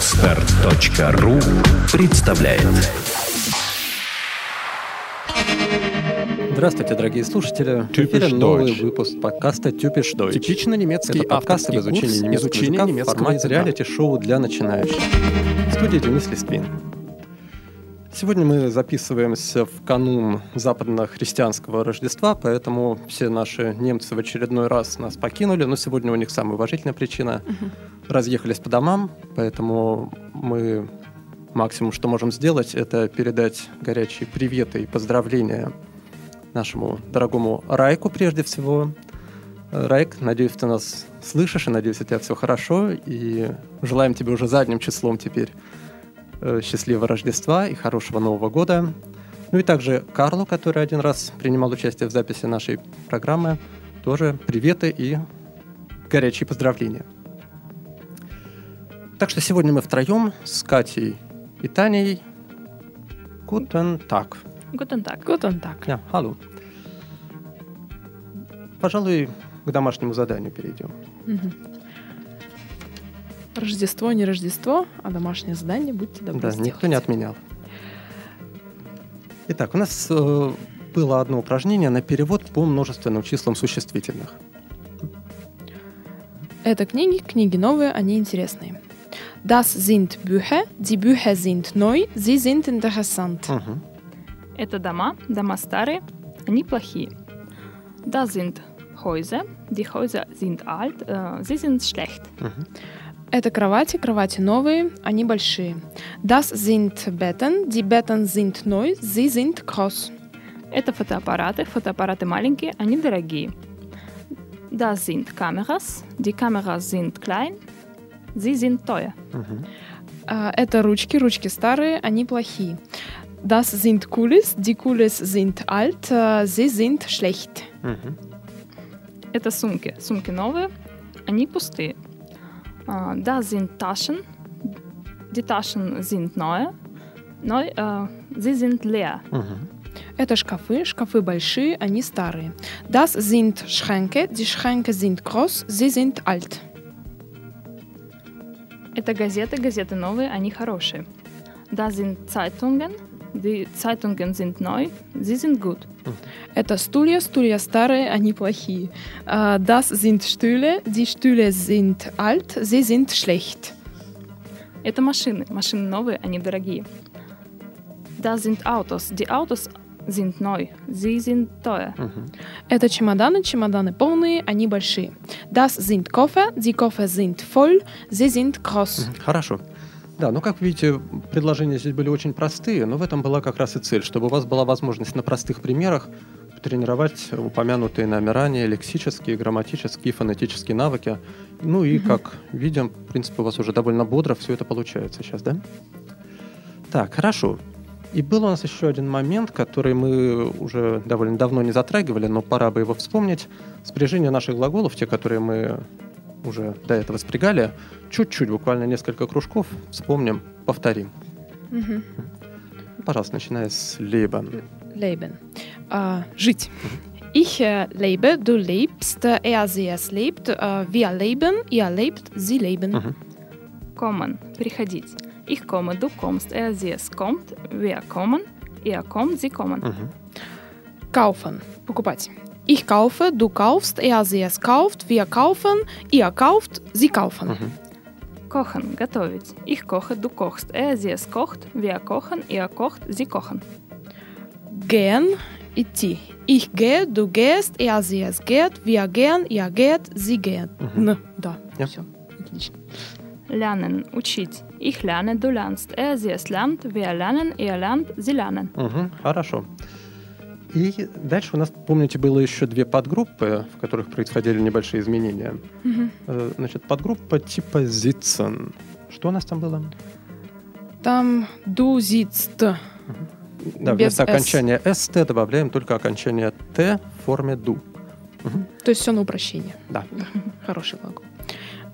Отстар.ру представляет Здравствуйте, дорогие слушатели. В эфире новый выпуск подкаста «Тюпиш Deutsch». Типично немецкий Это подкаст об изучении немецкого изучения языка в немецкого формате языка. реалити-шоу для начинающих. В студии Денис Листвин. Сегодня мы записываемся в канун западно-христианского Рождества, поэтому все наши немцы в очередной раз нас покинули, но сегодня у них самая уважительная причина. Разъехались по домам, поэтому мы максимум, что можем сделать, это передать горячие приветы и поздравления нашему дорогому Райку прежде всего. Райк, надеюсь, ты нас слышишь, и надеюсь, у тебя все хорошо, и желаем тебе уже задним числом теперь счастливого Рождества и хорошего Нового года. Ну и также Карлу, который один раз принимал участие в записи нашей программы, тоже приветы и горячие поздравления. Так что сегодня мы втроем с Катей и Таней. Guten Tag. Guten Tag. Guten Tag. Ja, hallo. Пожалуй, к домашнему заданию перейдем. Мгм. Рождество не Рождество, а домашнее задание будьте добры да, сделать. никто не отменял. Итак, у нас э, было одно упражнение на перевод по множественным числам существительных. Это книги, книги новые, они интересные. Das sind Bücher, die Bücher sind neu, sie sind interessant. Мгм. Это дома, дома старые, они плохие. Da sind Häuser, die Häuser sind alt, äh, sie sind schlecht. Мгм. Это кровати, кровати новые, они большие. Das sind Betten, die Betten sind neu, sie sind groß. Это фотоаппараты, фотоаппараты маленькие, они дорогие. Da sind Kameras, die Kameras sind klein, sie sind teuer. А, Это ручки, ручки старые, они плохие. Das sind Kulis, die Kulis sind alt, äh, sie sind schlecht. Это сумки, сумки новые, они пустые. А, Da sind Taschen, die Taschen sind neu, neu äh, sie sind leer. Мгм. Это шкафы, шкафы большие, они старые. Das sind Schränke, die Schränke sind groß, sie sind alt. Это газеты, газеты новые, они хорошие. Da sind Zeitungen, die Zeitungen sind neu, sie sind gut. Это стулья, стулья старые, они плохие. Äh, Das sind Stühle, die Stühle sind alt, sie sind schlecht. Это машины, машины новые, они дорогие. Da sind Autos, die Autos sind neu, sie sind teuer. Мгм. Это чемоданы, чемоданы полные, они большие. Das sind Koffer, die Koffer sind voll, sie sind groß. Мгм. Хорошо. Да, ну как видите, предложения здесь были очень простые, но в этом была как раз и цель, чтобы у вас была возможность на простых примерах тренировать упомянутые нами ранее лексические, грамматические, фонетические навыки. Ну и, как видим, в принципе, у вас уже довольно бодро все это получается сейчас, да? Так, хорошо. И был у нас еще один момент, который мы уже довольно давно не затрагивали, но пора бы его вспомнить. Спряжение наших глаголов, те, которые мы уже до этого спрягали, чуть-чуть, буквально несколько кружков, вспомним, повторим. Мгм. Пожалуйста, начиная с Leben. Leben. Äh, жить. Ich äh, lebe, du lebst, äh, er, sie, es lebt, äh, wir leben, ihr lebt, sie leben. Мгм. Kommen, приходить. Ich komme, du kommst, er, sie, es kommt, wir kommen, er kommt, sie kommen. Мгм. Kaufen. Покупать. Ich kaufe, du kaufst, er, sie, es kauft, wir kaufen, ihr kauft, sie kaufen. Мгм. Kochen, готовить. Ich koche, du kochst, er, sie, es kocht, wir kochen, er kocht, sie kochen. Gehen, идти. Ich gehe, du gehst, er, sie, es geht, wir gehen, ihr geht, sie geht. Мгм. Н, да. Ja. Все, отлично. Lernen, учить. Ich lerne, du lernst, er, sie, es lernt, wir lernen, er lernt, sie lernen. Мгм. Хорошо. И дальше у нас, помните, было еще две подгруппы, в которых происходили небольшие изменения. Э, Значит, подгруппа типа Sitzen. Что у нас там было? Там du sitzt. Да, Без вместо окончания «st» добавляем только окончание «т» в форме «ду». То есть все на упрощение. Да. Хороший глагол.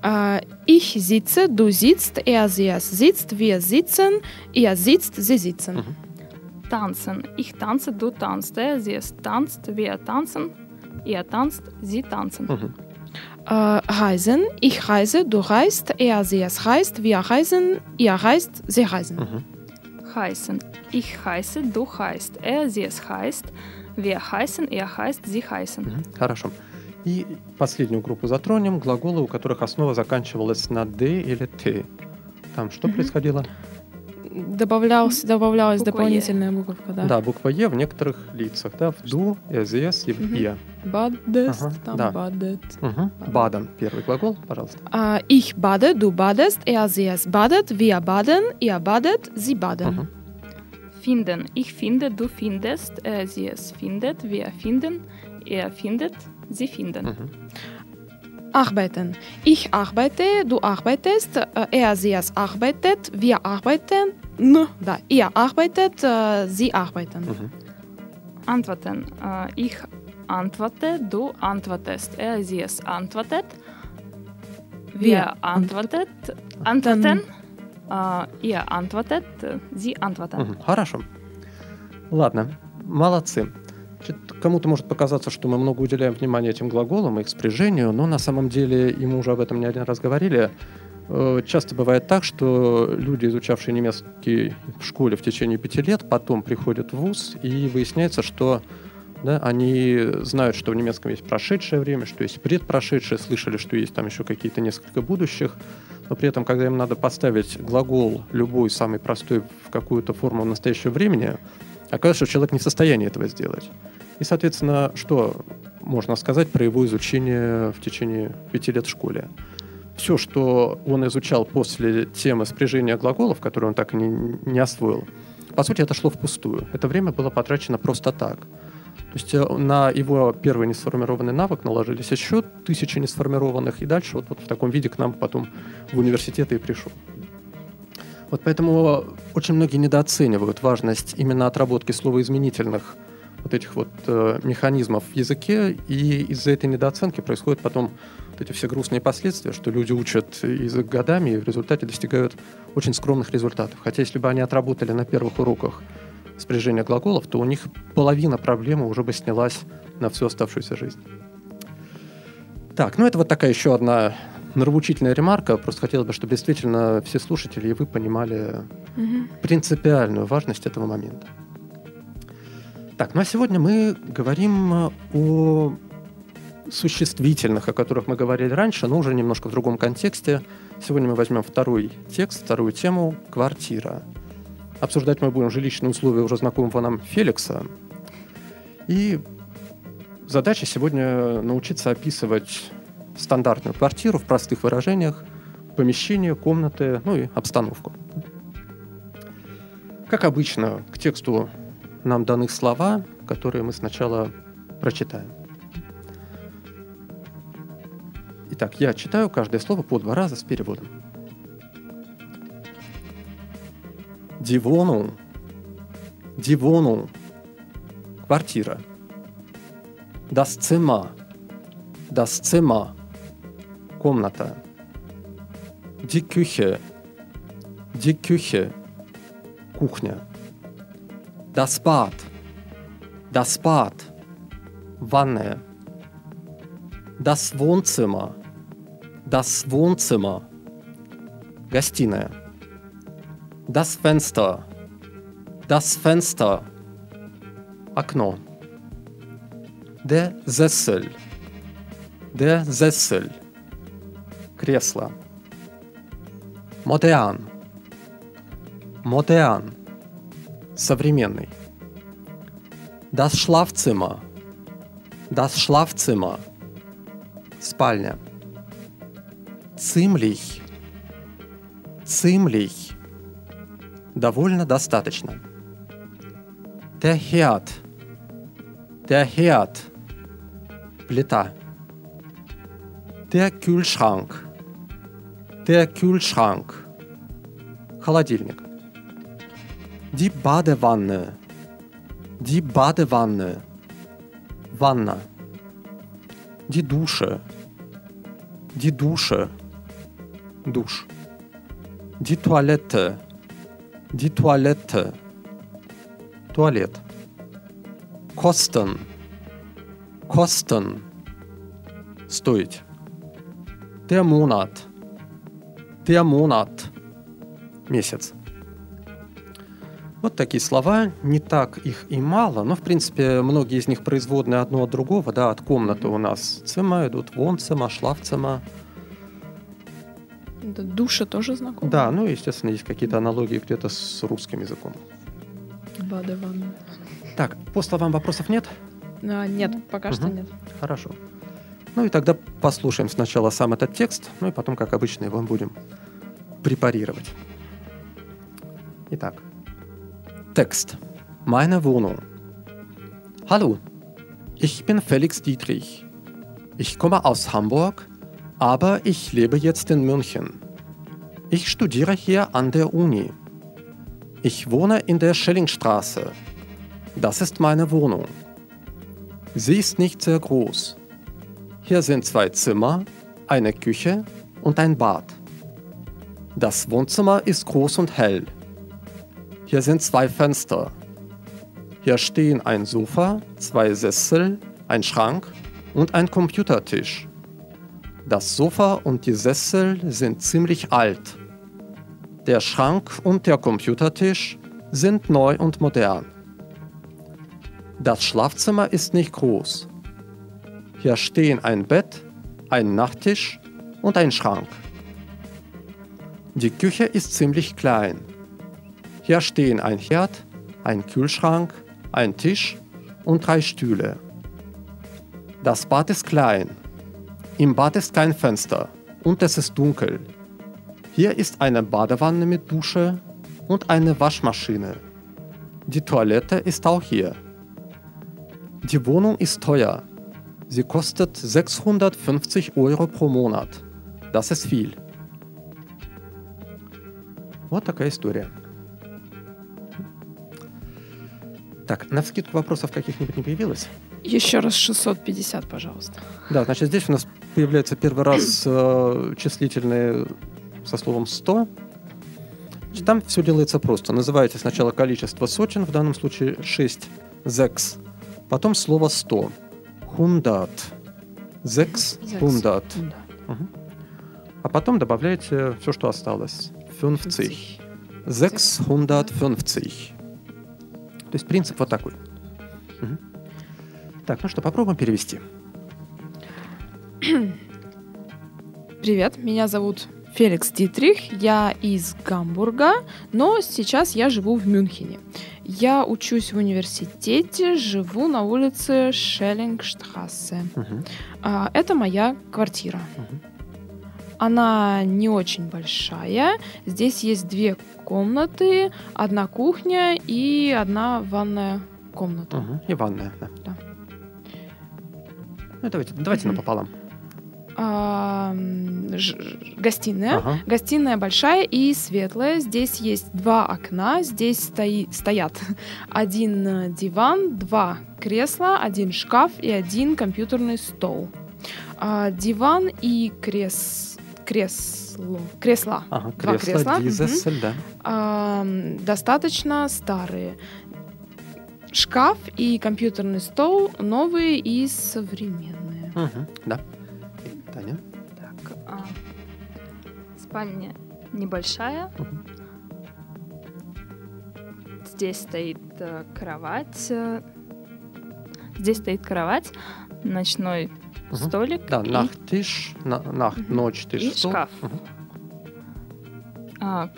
А, Ich sitze, du sitzt, er, es sitzt, wir sitzen, ihr sitzt, sie sitzen. Мгм. Tanzen. Ich tanze, du tanzt, er, sie, es tanzt, wir tanzen, er tanzt, sie tanzen. Мгм. Äh, reisen. Ich reise, du reist, er, sie, es reist, wir reisen, ihr reist, sie reisen. Мгм. Heißen. Ich heiße, du heißt. Er, sie, es heißt. Wir heißen, er heißt, sie heißen. Мгм. Хорошо. И последнюю группу затронем. Глаголы, у которых основа заканчивалась на «д» или «т». Там что происходило? Добавлялась, добавлялась Буква дополнительная буковка, да. Да, буква «е» в некоторых лицах. Да, в «ду», «эзес» и в. «е». Бадест, Ага, там да. бадет. Мгм. Баден. Первый глагол, пожалуйста. Ich bade, du badest, er, sie, es badet, wir baden, ihr badet, sie baden. Мгм. Finden. Ich finde, du findest. Er, sie, es findet. Wir finden. Er findet. Sie finden. Мгм. Arbeiten. Ich arbeite, du arbeitest, äh, er, sie, es arbeitet, wir arbeiten, n, da, ihr arbeitet, äh, sie arbeiten. Мгм. Antworten. Äh, ich antworte, du antwortest. Er, sie, es antwortet. Wir Wir antwortet, antworten. Äh, ihr antwortet, äh, sie antworten. Мгм. Хорошо. Ладно, молодцы. Кому-то может показаться, что мы много уделяем внимания этим глаголам и их спряжению, но на самом деле, и мы уже об этом не один раз говорили, э, часто бывает так, что люди, изучавшие немецкий в школе в течение пяти лет, потом приходят в ВУЗ, и выясняется, что да, они знают, что в немецком есть прошедшее время, что есть предпрошедшее, слышали, что есть там еще какие-то несколько будущих, но при этом, когда им надо поставить глагол любой, самый простой, в какую-то форму настоящего времени, оказывается, что человек не в состоянии этого сделать. И, соответственно, что можно сказать про его изучение в течение пяти лет в школе? Все, что он изучал после темы спряжения глаголов, которые он так и не, не освоил, по сути, это шло впустую. Это время было потрачено просто так. То есть э, на его первый несформированный навык наложились еще тысячи несформированных, и дальше вот, вот в таком виде к нам потом в университеты и пришел. Вот поэтому очень многие недооценивают важность именно отработки словоизменительных вот этих вот э, механизмов в языке, и из-за этой недооценки происходят потом вот эти все грустные последствия, что люди учат язык годами и в результате достигают очень скромных результатов. Хотя если бы они отработали на первых уроках спряжения глаголов, то у них половина проблемы уже бы снялась на всю оставшуюся жизнь. Так, ну это вот такая еще одна нравоучительная ремарка. Просто хотелось бы, чтобы действительно все слушатели и вы понимали Мгм. принципиальную важность этого момента. Так, ну а сегодня мы говорим э, о существительных, о которых мы говорили раньше, но уже немножко в другом контексте. Сегодня мы возьмем второй текст, вторую тему «Квартира». Обсуждать мы будем жилищные условия уже знакомого нам Феликса. И задача сегодня научиться описывать стандартную квартиру в простых выражениях, помещение, комнаты, ну и обстановку. Как обычно, к тексту нам даны слова, которые мы сначала прочитаем. Итак, я читаю каждое слово по два раза с переводом. Дивону. Дивону. Квартира. Das Zimmer. Das. Комната. Die Küche. Die Küche. Кухня. Das Bad. Das Bad. Ванная. Das Wohnzimmer. Das Wohnzimmer. Гостиная. Das Fenster. Das Fenster. Окно. Der Sessel. Der Sessel. Кресло. Modern. Modern. Современный. Das Schlafzimmer. Das Schlafzimmer. Спальня. Ziemlich. Ziemlich. Довольно достаточно. Der Herd. Der Herd. Плита. Der Kühlschrank. Der Kühlschrank. Холодильник. Die Badewanne. Die Badewanne. Ванна. Die Dusche. Die Dusche. Душ. Die Toilette. Die Toilette. Туалет. Kosten. Kosten. Стоить. Der Monat. Monat. Месяц. Вот такие слова, не так их и мало, но, в принципе, многие из них производные одно от другого, да, от комнаты у нас цема идут, вонцема, шлафцема. Да, душа тоже знакома. Да, ну, естественно, есть какие-то аналогии где-то с русским языком. Бада ванна. Так, по словам вопросов нет? А, нет, пока что Мгм. нет. Хорошо. Ну и тогда послушаем сначала сам этот текст, ну и потом, как обычно, его будем препарировать. Итак. Text. Meine Wohnung. Hallo, ich bin Felix Dietrich. Ich komme aus Hamburg, aber ich lebe jetzt in München. Ich studiere hier an der Uni. Ich wohne in der Schellingstraße. Das ist meine Wohnung. Sie ist nicht sehr groß. Hier sind zwei Zimmer, eine Küche und ein Bad. Das Wohnzimmer ist groß und hell. Hier sind zwei Fenster. Hier stehen ein Sofa, zwei Sessel, ein Schrank und ein Computertisch. Das Sofa und die Sessel sind ziemlich alt. Der Schrank und der Computertisch sind neu und modern. Das Schlafzimmer ist nicht groß. Hier stehen ein Bett, ein Nachttisch und ein Schrank. Die Küche ist ziemlich klein. Hier stehen ein Herd, ein Kühlschrank, ein Tisch und drei Stühle. Das Bad ist klein. Im Bad ist kein Fenster und es ist dunkel. Hier ist eine Badewanne mit Dusche und eine Waschmaschine. Die Toilette ist auch hier. Die Wohnung ist teuer. Sie kostet 650 Euro pro Monat. Das ist viel. Вот такая история. Так, на вскидку вопросов каких-нибудь не появилось? Еще раз 650, пожалуйста. Да, значит, здесь у нас появляется первый раз э, числительные со словом 100. Значит, Там все делается просто. Называете сначала количество сотен, в данном случае 6, зекс. Потом слово 100. Хундат. Зекс, хундат. Да. А потом добавляете все, что осталось. 50. 650. То есть принцип вот такой. Мгм. Так, ну что, попробуем перевести. Привет, меня зовут Феликс Дитрих, я из Гамбурга, но сейчас я живу в Мюнхене. Я учусь в университете, живу на улице Шеллингштрассе. Мгм. А, Это моя квартира. Мгм. Она не очень большая. Здесь есть две комнаты, одна кухня и одна ванная комната. Мгм. И ванная, да. Да. Ну, давайте, давайте Мгм. напополам. Гостиная. Ага. Гостиная большая и светлая. Здесь есть два окна. Здесь стои- стоят один диван, два кресла, один шкаф и один компьютерный стол. А, диван и крес... кресло... кресла Ага, Два кресло, кресла, дизесель, да. а, достаточно старые. Шкаф и компьютерный стол новые и современные. Мгм, Да. Таня. Так, а, спальня небольшая. Мгм. Здесь стоит э, кровать. Здесь стоит кровать, ночной Мгм. столик Да, и, нахтиш, на, нах, Мгм. ночь, тиш, и стол. шкаф. Мгм, А,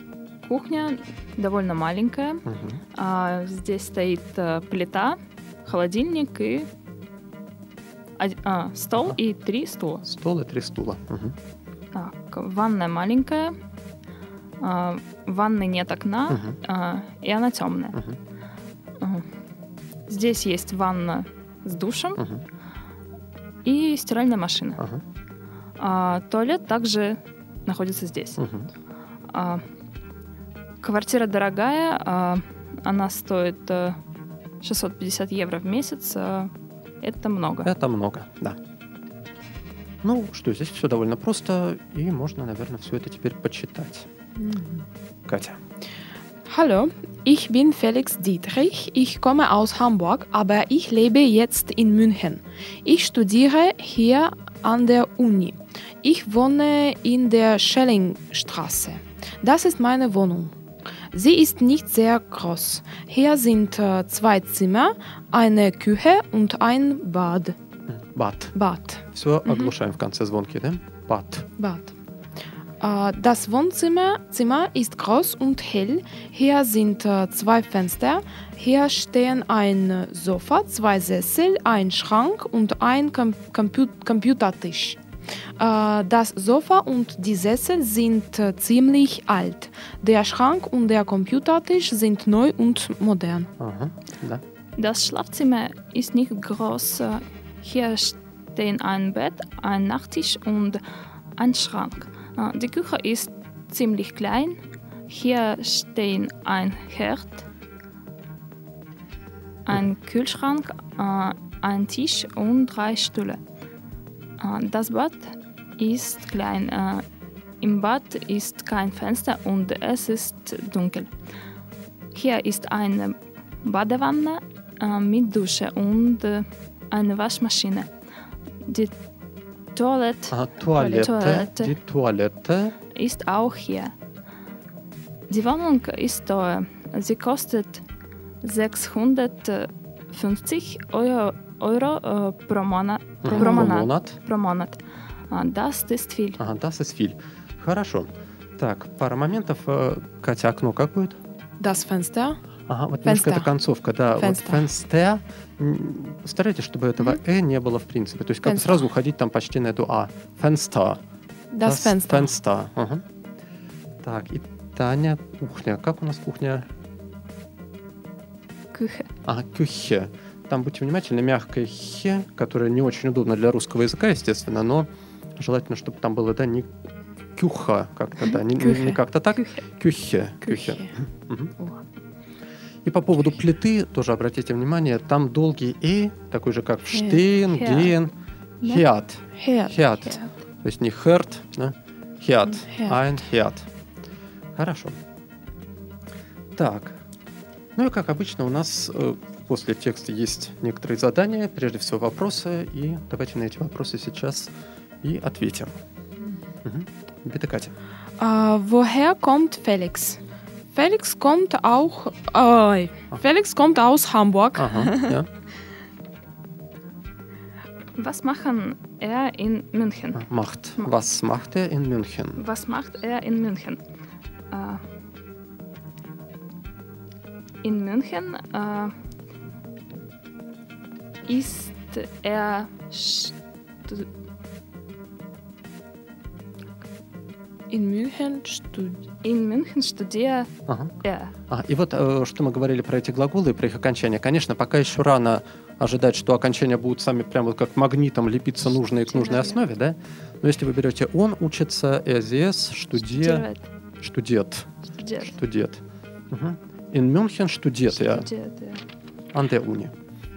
кухня довольно маленькая. мгм. А, здесь стоит э, плита, холодильник и а, стол и три стула. Стол и три стула. Мгм. Так, ванная маленькая. А, ванной нет окна, Мгм. а, и она темная. Ага. Здесь есть ванна с душем Мгм. и стиральная машина. Ага. А, туалет также находится здесь. Мгм. А, квартира дорогая, а, она стоит э, 650 евро в месяц. а, это много. Это много, да. Ну что, здесь все довольно просто, и можно, наверное, все это теперь почитать. Катя. Hallo, ich bin Felix Dietrich. Ich komme aus Hamburg, aber ich lebe jetzt in München. Ich studiere hier an der Uni. Ich wohne in der Schellingstraße. Das ist meine Wohnung. Sie ist nicht sehr groß. Hier sind äh, zwei Zimmer, eine Küche und ein Bad. Bad. Bad. Все оглушаем в конце звонки, да? Bad. Bad. Äh, das Wohnzimmer Zimmer ist groß und hell. Hier sind äh, zwei Fenster. Hier stehen ein Sofa, zwei Sessel, ein Schrank und ein Com Compu Computertisch. Äh, das Sofa und die Sessel sind äh, ziemlich alt. Der Schrank und der Computertisch sind neu und modern. Aha. Das Schlafzimmer ist nicht groß. Äh, hier stehen ein Bett, ein Nachttisch und ein Schrank. Die Küche ist ziemlich klein. Hier stehen ein Herd, ein Kühlschrank, ein Tisch und drei Stühle. Äh, das Bad ist klein. Äh, Im Bad ist kein Fenster und es ist dunkel. Hier ist eine Badewanne äh, mit Dusche und eine Waschmaschine. Die Toilette, ah, Toilette, Toilette, die Toilette ist auch hier. Die Wohnung ist teuer. Sie kostet 650 Euro Euro äh, pro, Monat, pro, pro Monat, pro Monat. Das ist viel. Ага, das ist viel. Хорошо. Так, пара моментов. Э, Катя, окно как будет? Das Fenster. Ага, вот немножко Fenster. это концовка, да. Вот Fenster. фенстер. М, Старайтесь, чтобы этого «э» не было в принципе. То есть как бы Fenster. сразу уходить там почти на эту «а». Фенстер. Das, Fenster. Fenster. Ага. Так, и Таня, кухня. Как у нас кухня? Küche. Ага, кюхе. Там будьте внимательны, мягкое хе, которое не очень удобно для русского языка, естественно, но желательно, чтобы там было, да, не кюха как-то, да, не, не- как-то так. Кюхе. Кюхе. И по поводу плиты, тоже обратите внимание, там долгий «и», такой же, как в «штейн». «ген». Herd. Herd. То есть не «херт», да? Herd. «айн хеат». Хорошо. Так. Ну и как обычно у нас э, после текста есть некоторые задания, прежде всего вопросы, и давайте на эти вопросы сейчас и ответим. Мгм. Bitte, Катя. Äh, woher kommt Felix? Felix kommt auch. Äh, Felix kommt aus Hamburg. Ага, ja. Was machen er in München? Macht. Was macht er in München? Was macht er in München? Äh, in München äh, ist er In München studiert. in München studiert Ага. er. А, и вот э, что мы говорили про эти глаголы и про их окончания. Конечно, пока еще рано ожидать, что окончания будут сами прям вот как магнитом лепиться нужные к нужной основе, да? Но если вы берете он учится, ЭЗС, штудия, штудет, штудет. In München studiert er an der Uni.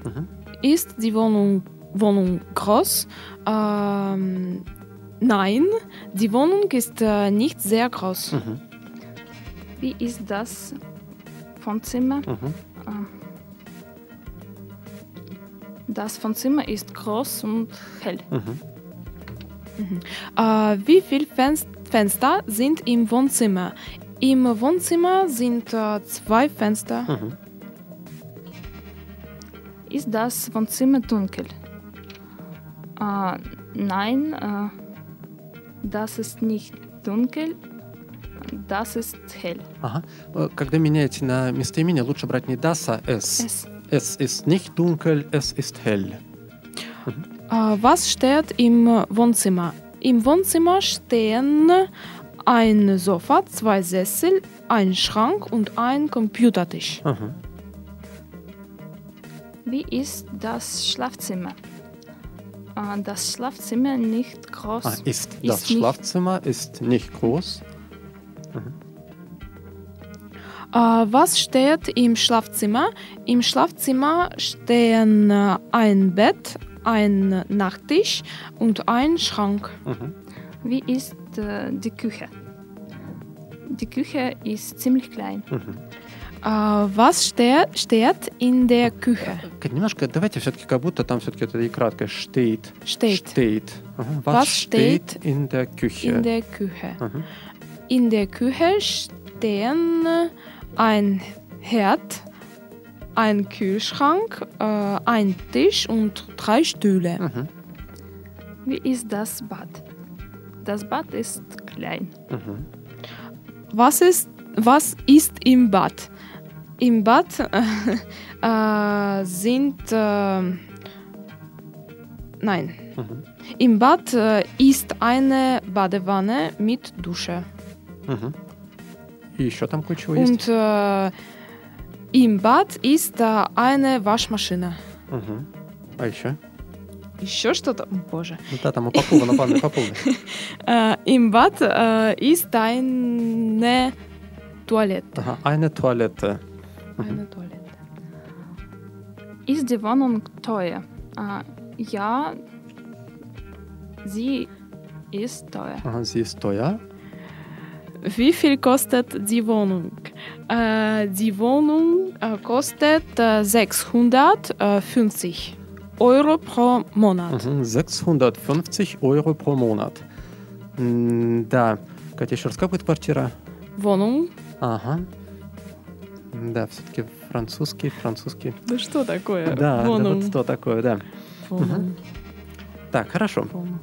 Мгм. Ist die Wohnung, Wohnung groß? Ähm, nein, die Wohnung ist äh, nicht sehr groß. Mhm. Wie ist das Wohnzimmer? Mhm. Ah. Das Wohnzimmer ist groß und hell. Mhm. Mhm. Äh, wie viele Fenster sind im Wohnzimmer? Im Wohnzimmer sind äh, zwei Fenster. Mhm. Ist das Wohnzimmer dunkel? Äh, nein, äh, das ist nicht dunkel. Das ist hell. Ага. Э, Когда меняете на местоимение, лучше брать не das, а es. Es Es ist nicht dunkel, es ist hell. Äh, was steht im Wohnzimmer? Im Wohnzimmer stehen ein Sofa, zwei Sessel, ein Schrank und ein Computertisch. Ага. Wie ist das Schlafzimmer? Ah, das Schlafzimmer nicht groß. Ah, ist, ist das Schlafzimmer ist nicht groß. Mhm. Ah, was steht im Schlafzimmer? Im Schlafzimmer stehen äh, ein Bett, ein Nachttisch und ein Schrank. Mhm. Wie ist äh, die Küche? Die Küche ist ziemlich klein. Mhm. А, was steht, steht in der Küche? Кать, Немножко, давайте все-таки как будто там все-таки это и краткое. Steht. Steht. Steht. Ага. Was, Was steht steht in der Küche? In der Küche. Ага. In der Küche stehen ein Herd, ein Kühlschrank, äh, ein Tisch und drei Stühle. Мгм. Wie ist das Bad? Das Bad ist klein. Мгм. Was ist, was ist im Bad? Im Bad äh, sind. Äh, nein. Мгм. Im Bad äh, ist eine Badewanne mit Dusche. Мгм. И еще там кое-чего есть. Und äh, im Bad ist äh, eine Waschmaschine. Мгм. А еще? Еще что-то? Боже. Ну да, там упаковано ванной по полной. Äh, Im Bad äh, ist eine Toilette. Ага. Eine Toilette. Eine Toilette. Ist die Wohnung teuer? Äh, ja, sie ist teuer. Ага, sie ist teuer. Wie viel kostet die Wohnung? Äh, die Wohnung äh, kostet äh, 650 Euro pro Monat. Мгм. 650 Euro pro Monat. М, Да. Катя, еще раз, как будет квартира? Wohnung? Ага. Да, все-таки французский, французский. Да что такое? Да, да, вот что такое, да. Wohnung. Так, хорошо. Wohnung.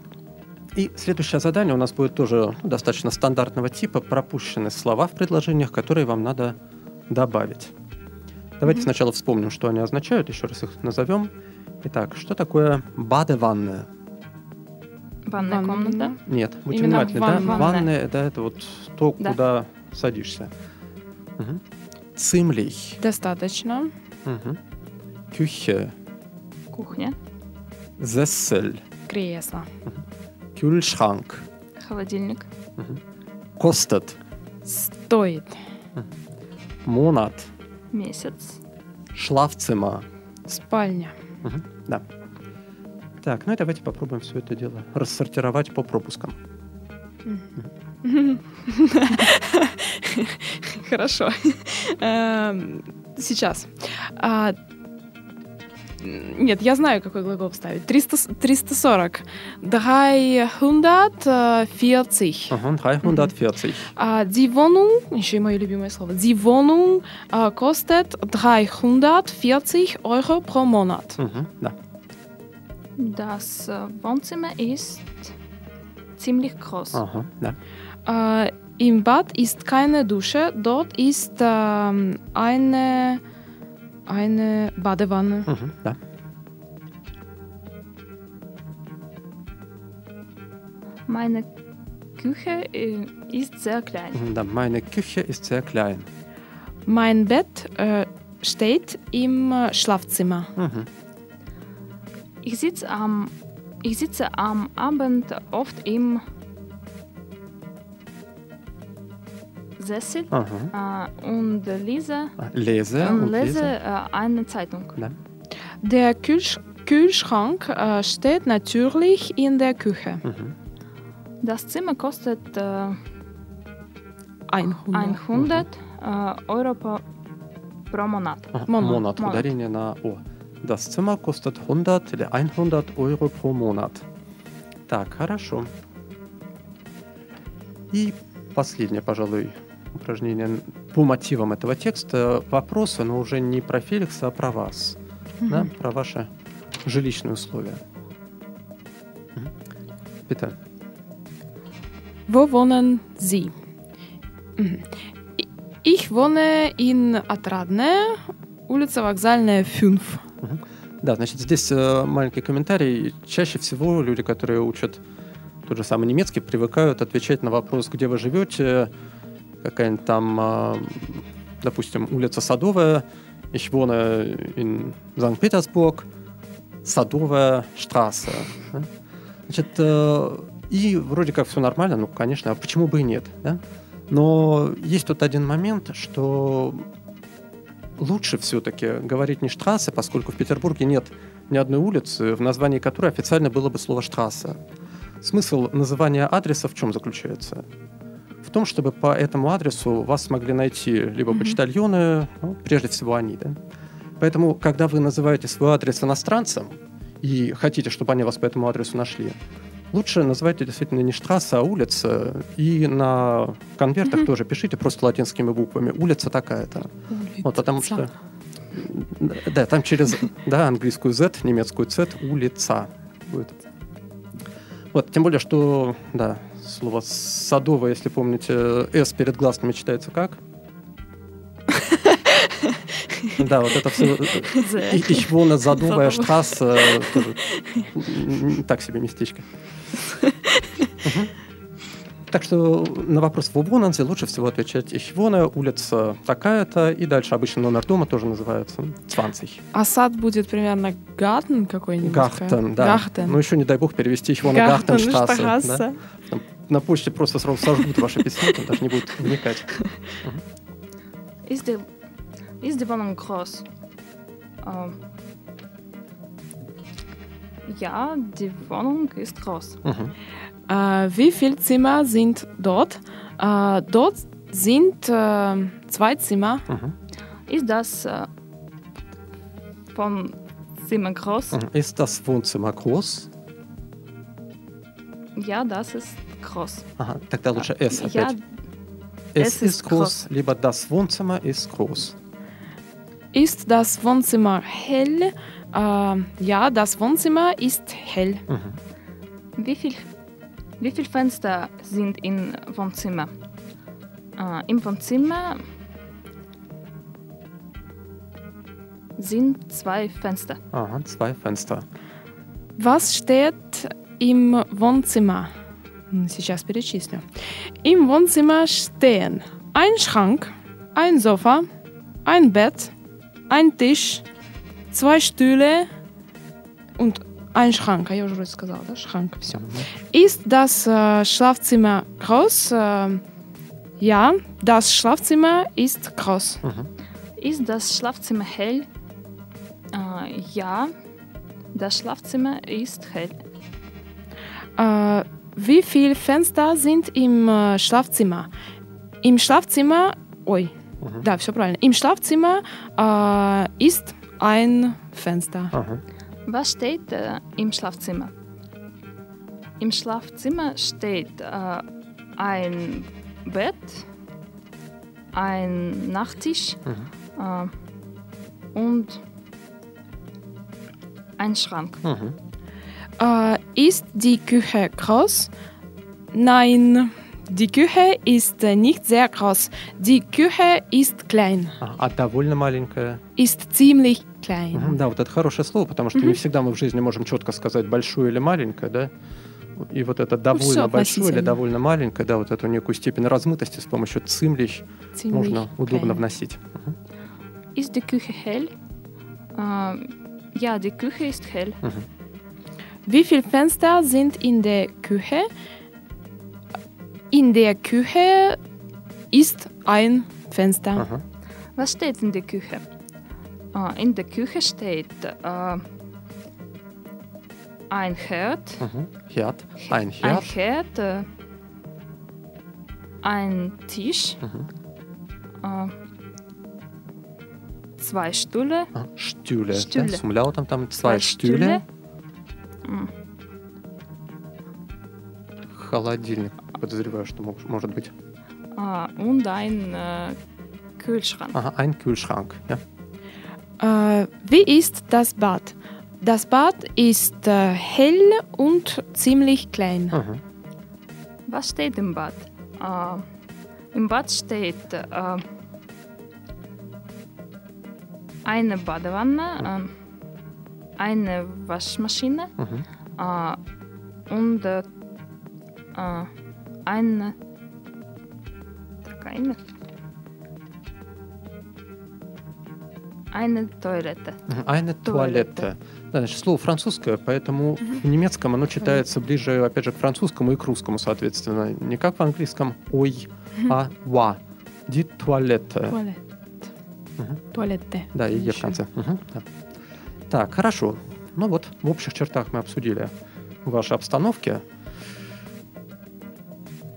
И следующее задание у нас будет тоже достаточно стандартного типа. Пропущены слова в предложениях, которые вам надо добавить. Давайте Мгм. сначала вспомним, что они означают, еще раз их назовем. Итак, что такое бадеванная? Ванная комната. Нет, будьте Именно внимательны, да? ванная. Ванная, да, это вот то, Да. куда садишься. Мгм. Цимлих. Достаточно. Küche. Кухня. Sessel. Кресло. Kühlschrank. Холодильник. Kostet. Стоит. Monat. Месяц. Schlafzimmer. Спальня. Мгм, Да. Так, ну и давайте попробуем все это дело рассортировать по пропускам. Хорошо. Эм, Сейчас. А, Нет, я знаю, какой глагол вставить. 300, с- 340. 340. Ага, 340. А, Die Wohnung, еще и мое любимое слово, die Wohnung а, kostet 340 Euro pro Monat. Мгм, Да. Das Wohnzimmer ist ziemlich groß. Ага, да. Äh, Im Bad ist keine Dusche, dort ist äh, eine, eine Badewanne. Mhm, ja. Meine Küche äh, ist sehr klein. Mhm, meine Küche ist sehr klein. Mein Bett äh, steht im äh, Schlafzimmer. Mhm. Ich sitze am, ich sitze am Abend oft im Sessel Ага. äh, und lese, А, Lese und und lese lese. äh, eine Zeitung. Да. Der Kühlsch Kühlschrank äh, steht natürlich in der Küche. Мгм. Das Zimmer kostet äh, 100. 100 äh, Euro pro, pro Monat. Ага, Монат. Монат. Монат. Ударение на О. Das Zimmer kostet 100 или 100 Euro pro Monat. Так, хорошо. И последнее, пожалуй, упражнение по мотивам этого текста. Вопросы, но уже не про Феликса, а про вас. Да, про ваши жилищные условия. Bitte. Wo wohnen Sie? Ich wohne in Отрадное, улица Вокзальная, 5. Да, значит, здесь э, маленький комментарий. Чаще всего люди, которые учат тот же самый немецкий, привыкают отвечать на вопрос, где вы живете, какая-нибудь там, а, допустим, улица Садовая, ich wohne in Санкт-Петербург, Садовая Штрассе. Да? Значит, э, и вроде как все нормально, ну, конечно, а почему бы и нет, да? Но есть тут один момент, что лучше все-таки говорить не штрассе, поскольку в Петербурге нет ни одной улицы, в названии которой официально было бы слово штрассе. Смысл называния адреса в чем заключается? В том, чтобы по этому адресу вас смогли найти либо Мгм. почтальоны, ну, прежде всего они, да. Поэтому, когда вы называете свой адрес иностранцам и хотите, чтобы они вас по этому адресу нашли, лучше называйте действительно не штрасса, а улица. И на конвертах Мгм. тоже пишите просто латинскими буквами. Улица такая-то. Вот, потому что... Да, там через да, английскую Z, немецкую Z, улица будет. Вот, тем более, что, да, слово садовое, если помните, S перед гласными читается как? Да, вот это все. Садовая. штрасса. тоже, м, Так себе местечко. Так что на вопрос в Убонанзе лучше всего отвечать wohne, улица такая-то, и дальше обычно номер дома тоже называется 20. А сад будет примерно Гартен какой-нибудь? Гахтен, да. Гахтен. Ну еще не дай бог перевести Ich wohne Гахтенштрассе. да. Гахтенштрассе. На почте просто сразу сожгут ваше письмо, там даже не будут вникать. Ist die, ist die Wohnung groß? Ähm, ja, die Wohnung ist groß. Мгм. Äh, wie viele Zimmer sind dort? Äh, dort sind äh, zwei Zimmer. Мгм. Ist das äh, von Zimmer groß? Мгм. Ist das Wohnzimmer groß? Ja, das ist groß. Ага, тогда лучше S Ja, опять. Es es ist ist groß, lибо das Wohnzimmer ist groß. Ist das Wohnzimmer hell? Äh, ja, das Wohnzimmer ist hell. Мгм. wie viel, wie viele Fenster sind im Wohnzimmer? Äh, Im Wohnzimmer sind zwei Fenster. Ага, zwei Fenster. Was steht im Wohnzimmer? М, Сейчас перечислю. Im Wohnzimmer stehen ein Schrank, ein Sofa, ein Bett, ein Tisch, zwei Stühle und ein Schrank. А я уже вроде сказала, да? Schrank, все. Мгм. Ist das äh, Schlafzimmer groß? Äh, ja, das Schlafzimmer ist groß. Мгм. Ist das Schlafzimmer hell? Äh, ja, das Schlafzimmer ist hell. Äh, wie viele Fenster sind im äh, Schlafzimmer? Im Schlafzimmer, ой, Мгм. да, все правильно. Im Schlafzimmer äh, ist ein Fenster. Ага. Was steht äh, im Schlafzimmer? Im Schlafzimmer steht äh, ein Bett, ein Nachttisch Мгм. äh, und ein Schrank. Äh, ist die Küche groß? Nein, die Küche ist äh, nicht sehr groß. Die Küche ist klein, А, а довольно маленькая. ist ziemlich klein. Мгм, Да, вот это хорошее слово, потому что не всегда мы в жизни можем четко сказать большое или маленькое, да. И вот это довольно всё большое или относительно. довольно маленькое, да, вот эту некую степень размытости с помощью цимлищ Ziemlich можно удобно klein. вносить. Мгм. Ist die Küche hell? Äh, ja, die Küche ist hell. Мгм. Wie viele Fenster sind in der Küche? In der Küche ist ein Fenster. Aha. Was steht in der Küche? Ah, in der Küche steht äh, ein Herd. Mhm. Herd. Ein Herd. Ein, Herd, äh, ein Tisch. Mhm. Äh, zwei Stühle. Stühle. Stühle. Ja, zum Lauten haben zwei, zwei Stühle. Stühle. Холодильник. Подозреваю, что мог- может быть. äh, und ein äh, Kühlschrank. Ага, ein Kühlschrank. Ja. Äh, wie ist das Bad? Das Bad ist äh, hell und ziemlich klein. Мгм. Was steht im Bad? Äh, Im Bad steht äh, eine Badewanne, äh, eine Waschmaschine Мгм. äh, und eine. Так, eine. Eine Toilette. Мгм. Eine Туалетте. Toilette. Да, значит, слово французское, поэтому в немецком оно читается ближе, опять же, к французскому и к русскому, соответственно. Не как в английском «ой», а «ва». Toilette. Toilette. Мгм. Toilette. Да, и «е» в конце. Да. Так, хорошо. Ну вот, в общих чертах мы обсудили ваши обстановки.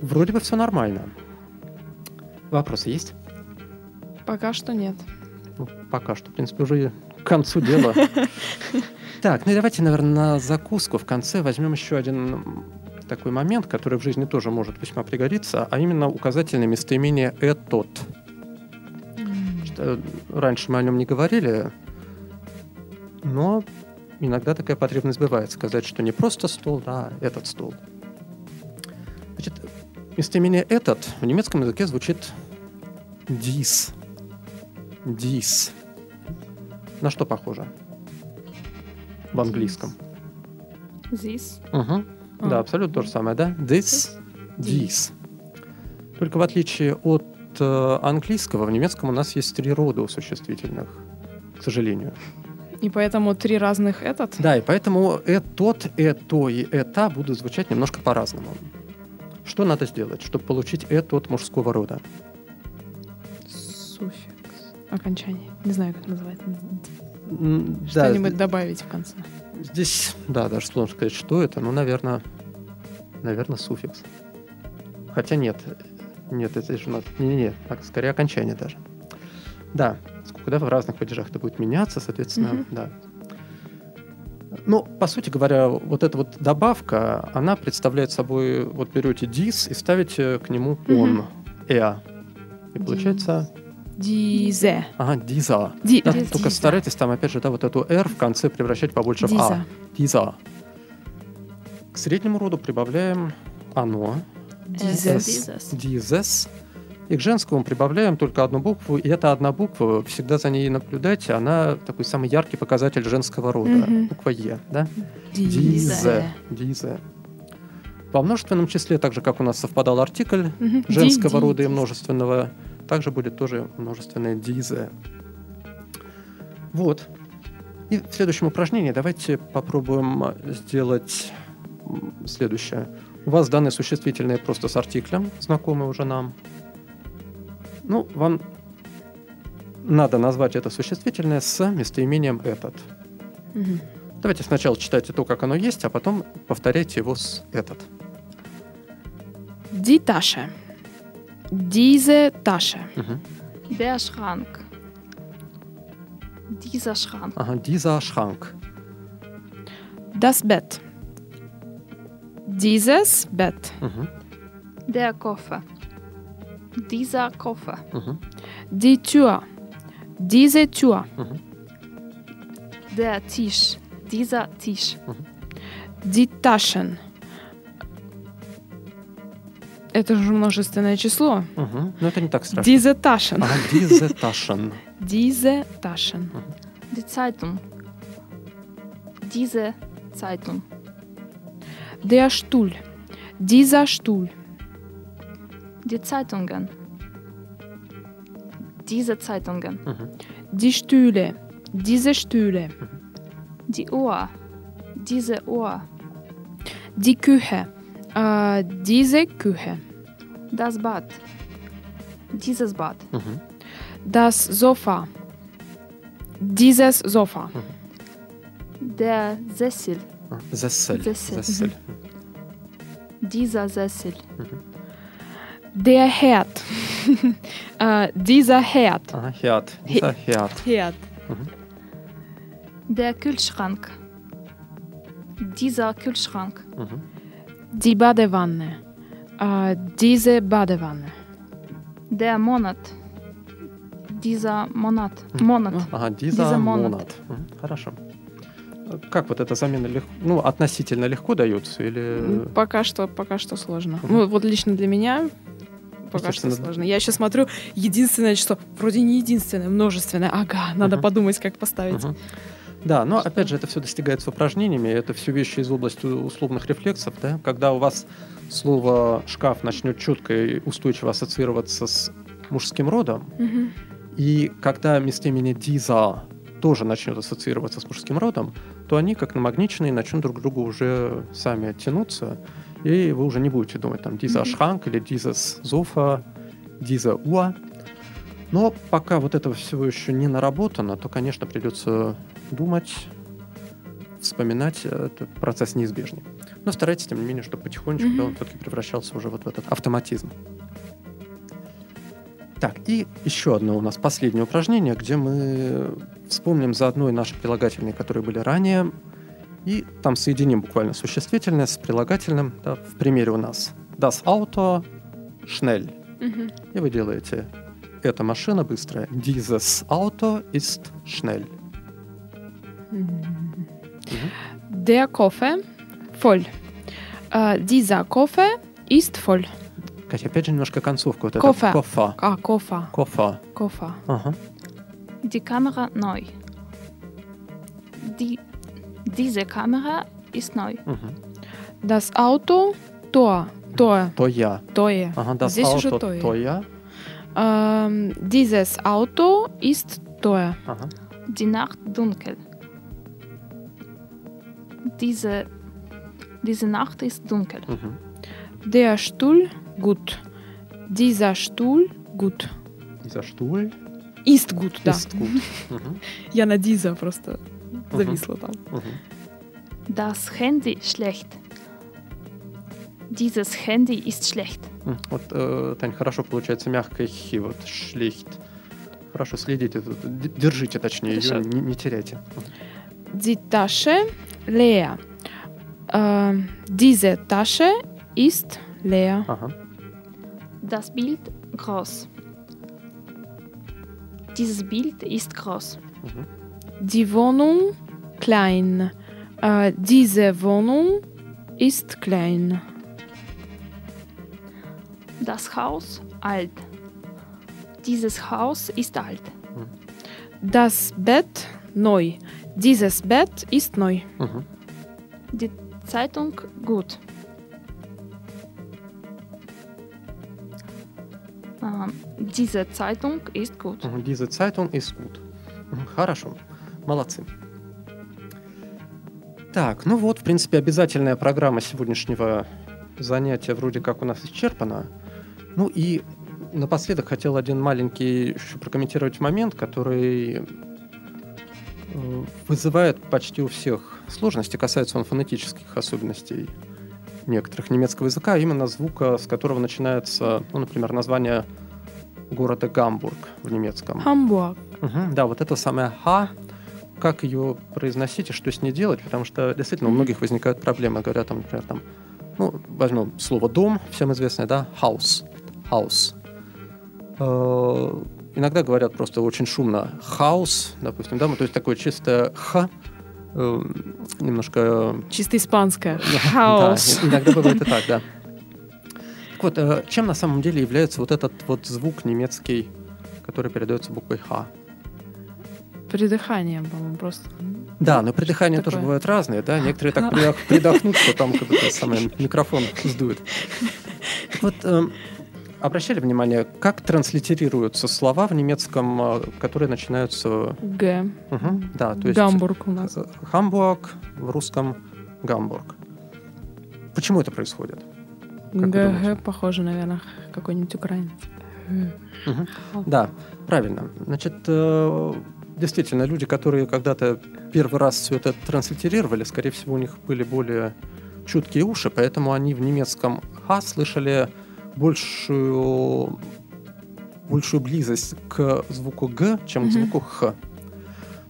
Вроде бы все нормально. Вопросы есть? Пока что нет. Ну, пока что, в принципе, уже к концу дела. Так, ну и давайте, наверное, на закуску в конце возьмем еще один такой момент, который в жизни тоже может весьма пригодиться, а именно указательное местоимение «этот». Что, раньше мы о нем не говорили, но иногда такая потребность бывает сказать, что не просто стол, а этот стол. Значит, местоимение «этот» в немецком языке звучит «dies». «Dies». На что похоже? В английском. This. Угу. А. Да, абсолютно то же самое, да? This, this. Только в отличие от э, английского, в немецком у нас есть три рода у существительных, к сожалению. И поэтому три разных этот. Да, и поэтому этот, это и это будут звучать немножко по-разному. Что надо сделать, чтобы получить этот мужского рода? Суффикс. Окончание. Не знаю, как называется. Да, Что-нибудь добавить в конце. Здесь, да, даже сложно сказать, что это, но, наверное, наверное, суффикс. Хотя нет, нет, это же надо, не, не, так, скорее окончание даже. Да, сколько, да, в разных падежах это будет меняться, соответственно, Мгм. да. Ну, по сути говоря, вот эта вот добавка, она представляет собой, вот берете дис и ставите к нему он, Мгм. э. И получается, Дизе. ага, диза. Ди- Да, Диз- только диза. старайтесь там, опять же, да, вот эту R в конце превращать побольше в А. Диза. Диза. К среднему роду прибавляем оно, Дизес. Дизес. И к женскому прибавляем только одну букву, и эта одна буква, всегда за ней наблюдайте, она такой самый яркий показатель женского рода. Мгм. Буква Е, да? Дизе. Дизе. Во множественном числе, так же, как у нас совпадал артикль. Ди- женского ди- рода и множественного, также будет тоже множественное дизе. Вот. И в следующем упражнении давайте попробуем сделать следующее. У вас данные существительные просто с артиклем, знакомые уже нам. Ну, вам надо назвать это существительное с местоимением «этот». Мгм. Давайте сначала читайте то, как оно есть, а потом повторяйте его с «этот». Die Tasche. Diese Tasche. Мгм. Der Schrank. Dieser Schrank. Ага, dieser Schrank. Das Bett. Dieses Bett. Мгм, Der Koffer. Dieser Koffer. мгм, Die Tür. Diese Tür. мгм, Der Tisch. Dieser Tisch. Die Taschen. Это же множественное число. мгм. Ну, это не так страшно. Diese Taschen. Ага, diese Taschen. Diese Taschen. Die Zeitung. Diese Zeitung. Der Stuhl. Dieser Stuhl. die Zeitungen. Diese Zeitungen. Mhm. Die Stühle. Diese Stühle. Mhm. Die Uhr. Diese Uhr. Die Küche. Äh, diese Küche. Das Bad. Dieses Bad. Mhm. Das Sofa. Dieses Sofa. Mhm. Der Sessel. Sessel. Sessel. Sessel. Dieser Sessel. Mhm. Der Herd. äh, dieser Herd. Ага, Herd. Dieser Herd. Herd. Der Kühlschrank. Dieser Kühlschrank. Мгм, Die Badewanne. Äh, diese Badewanne. Der Monat. Dieser Monat. Monat. Ага, dieser Dieser Monat. Monat. Мгм, Хорошо. Как вот эта замена легко, ну, относительно легко дается или... Пока что, пока что сложно. Мгм. Ну, вот лично для меня пока что сложно. Я еще смотрю единственное число. Вроде не единственное, множественное. Ага, надо Мгм. подумать, как поставить. Мгм. Да, но опять же, это все достигается упражнениями, это все вещи из области условных рефлексов, да, когда у вас слово шкаф начнет четко и устойчиво ассоциироваться с мужским родом, Мгм. и когда местоимение диза тоже начнет ассоциироваться с мужским родом, то они, как намагниченные, начнут друг к другу уже сами оттянуться, и вы уже не будете думать там диза шранк или дизас зофа, диза уа. Но пока вот этого всего еще не наработано, то, конечно, придется думать, вспоминать, э, этот процесс неизбежный. Но старайтесь, тем не менее, чтобы потихонечку да, Мгм. он все-таки превращался уже вот в этот автоматизм. Так, и еще одно у нас последнее упражнение, где мы вспомним заодно и наши прилагательные, которые были ранее, и там соединим буквально существительное с прилагательным. Да, в примере у нас das Auto schnell. Мгм. И вы делаете эта машина быстрая. Dieses Auto ist schnell. Der Kaffee voll. Äh, dieser Kaffee ist voll. Катя, опять же немножко концовку. Вот Кофе. Это кофа. А, кофа. Кофа. Кофа. Ага. Die Kamera neu. Die, diese Kamera ist neu. Мгм. Das Auto Tor. Tor. То я. Тое. Ага, das Здесь уже Auto то я. то я. Ähm, dieses Auto ist teuer. Ага. Die Nacht dunkel. Diese, diese Nacht ist dunkel. Мгм. Der Stuhl gut. Dieser Stuhl gut. Dieser Stuhl Ist gut, да. ist gut. Мгм. Я на dieser просто зависла там. Das Handy schlecht. Dieses Handy ist schlecht. Вот, э, Тань, хорошо получается мягкое хи, вот шлихт. Хорошо, следите, держите точнее, ее не, не теряйте. Die Tasche leer. Ähm, diese Tasche ist leer. Ага. Das Bild groß. Dieses Bild ist groß. Мгм. Die Wohnung klein. Äh, diese Wohnung ist klein. Das Haus alt. Dieses Haus ist alt. Das Bett neu. Dieses Bett ist neu. Мгм. Die Zeitung gut. Ähm, diese Zeitung ist gut. Мгм. Diese Zeitung ist gut. Мгм, Хорошо. Молодцы. Так, ну вот, в принципе, обязательная программа сегодняшнего занятия вроде как у нас исчерпана. Ну и напоследок хотел один маленький еще прокомментировать момент, который э, вызывает почти у всех сложности, касается он фонетических особенностей некоторых немецкого языка, а именно звука, с которого начинается, ну, например, название города Гамбург в немецком. Hamburg. Мгм, Да, вот это самое «ха», как ее произносить и что с ней делать, потому что действительно у многих возникают проблемы, говорят там, например, там, ну, возьмем слово «дом», всем известное, да, «house», «house». Э, Иногда говорят просто очень шумно «house», допустим, да, ну, то есть такое чистое «х», э, немножко Чисто испанское. да, Хаос. и- иногда бывает и так, да. Так вот, э, чем на самом деле является вот этот вот звук немецкий, который передается буквой «х»? Придыхание, по-моему, просто. Да, но придыхания тоже такое? бывают разные, да. Некоторые так придох- придохнут, что там как будто самый микрофон сдует. Вот эм, обращали внимание, как транслитерируются слова в немецком, э, которые начинаются... Г. Да, то есть... Гамбург у нас. э, Хамбург, в русском Гамбург. Почему это происходит? ГГ похоже, наверное, какой-нибудь украинец. Да, правильно. Значит, э, действительно, люди, которые когда-то первый раз все это транслитерировали, скорее всего, у них были более чуткие уши, поэтому они в немецком «ха» слышали большую, большую близость к звуку «г», чем к Мгм. звуку «х».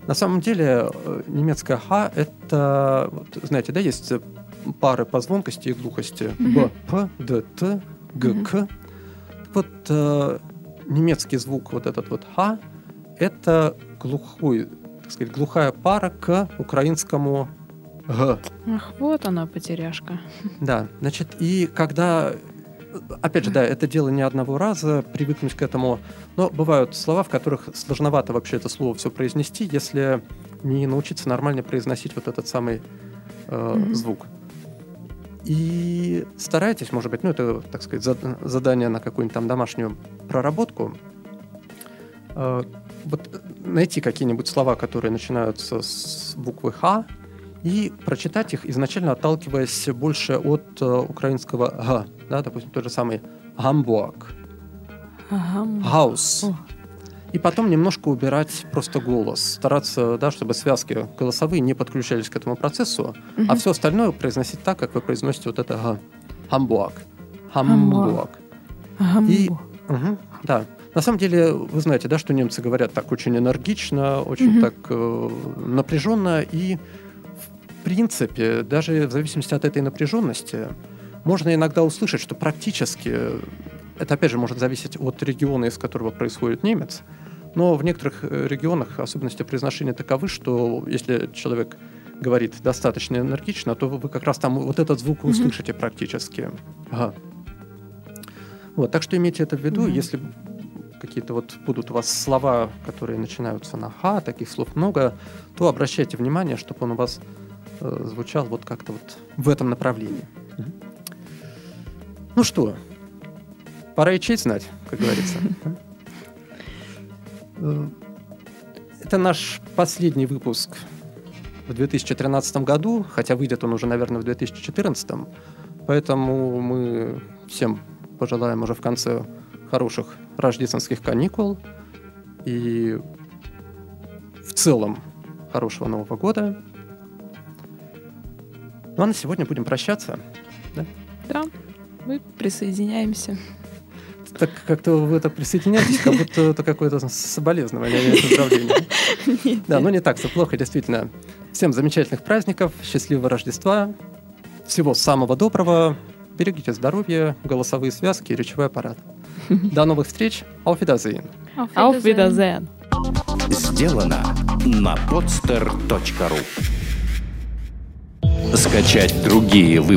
На самом деле, э, немецкое «ха» — это, вот, знаете, да, есть пары по звонкости и глухости. «б», «п», «д», «т», «г». «к». Вот, э, немецкий звук, вот этот вот «ха», это глухой, так сказать, глухая пара к украинскому «г». Ах, вот она, потеряшка. Да, значит, и когда, опять же, да, это дело не одного раза, привыкнуть к этому, но бывают слова, в которых сложновато вообще это слово все произнести, если не научиться нормально произносить вот этот самый э, Мгм. звук. И старайтесь, может быть, ну это, так сказать, зад- задание на какую-нибудь там домашнюю проработку, э, вот найти какие-нибудь слова, которые начинаются с буквы «х», и прочитать их, изначально отталкиваясь больше от э, украинского «г», да, допустим, тот же самый «гамбург». «хаус», и потом немножко убирать просто голос, стараться, да, чтобы связки голосовые не подключались к этому процессу, а Мгм. все остальное произносить так, как вы произносите вот это «г», «гамбург». Гамбург. И, мгм, да, На самом деле, вы знаете, да, что немцы говорят так очень энергично, очень Мгм. так э, напряженно, и в принципе, даже в зависимости от этой напряженности, можно иногда услышать, что практически, это опять же может зависеть от региона, из которого происходит немец, но в некоторых э, регионах особенности произношения таковы, что если человек говорит достаточно энергично, то вы как раз там вот этот звук услышите практически. Ага. Вот, так что имейте это в виду, Мгм. если какие-то вот будут у вас слова, которые начинаются на «ха», таких слов много, то обращайте внимание, чтобы он у вас э, звучал вот как-то вот в этом направлении. Ну что, пора и честь знать, как говорится. Это наш последний выпуск в 2013 году, хотя выйдет он уже, наверное, в 2014. Поэтому мы всем пожелаем уже в конце хороших рождественских каникул и в целом хорошего Нового года. Ну а на сегодня будем прощаться. Да, мы присоединяемся. Так как-то вы так присоединяетесь, как будто это какое-то соболезнование, а не поздравление. Да, ну не так все плохо, действительно. Всем замечательных праздников, счастливого Рождества, всего самого доброго, берегите здоровье, голосовые связки и речевой аппарат. До новых встреч, auf Wiedersehen. Auf Wiedersehen. Сделано на podster.ru Скачать другие выпуски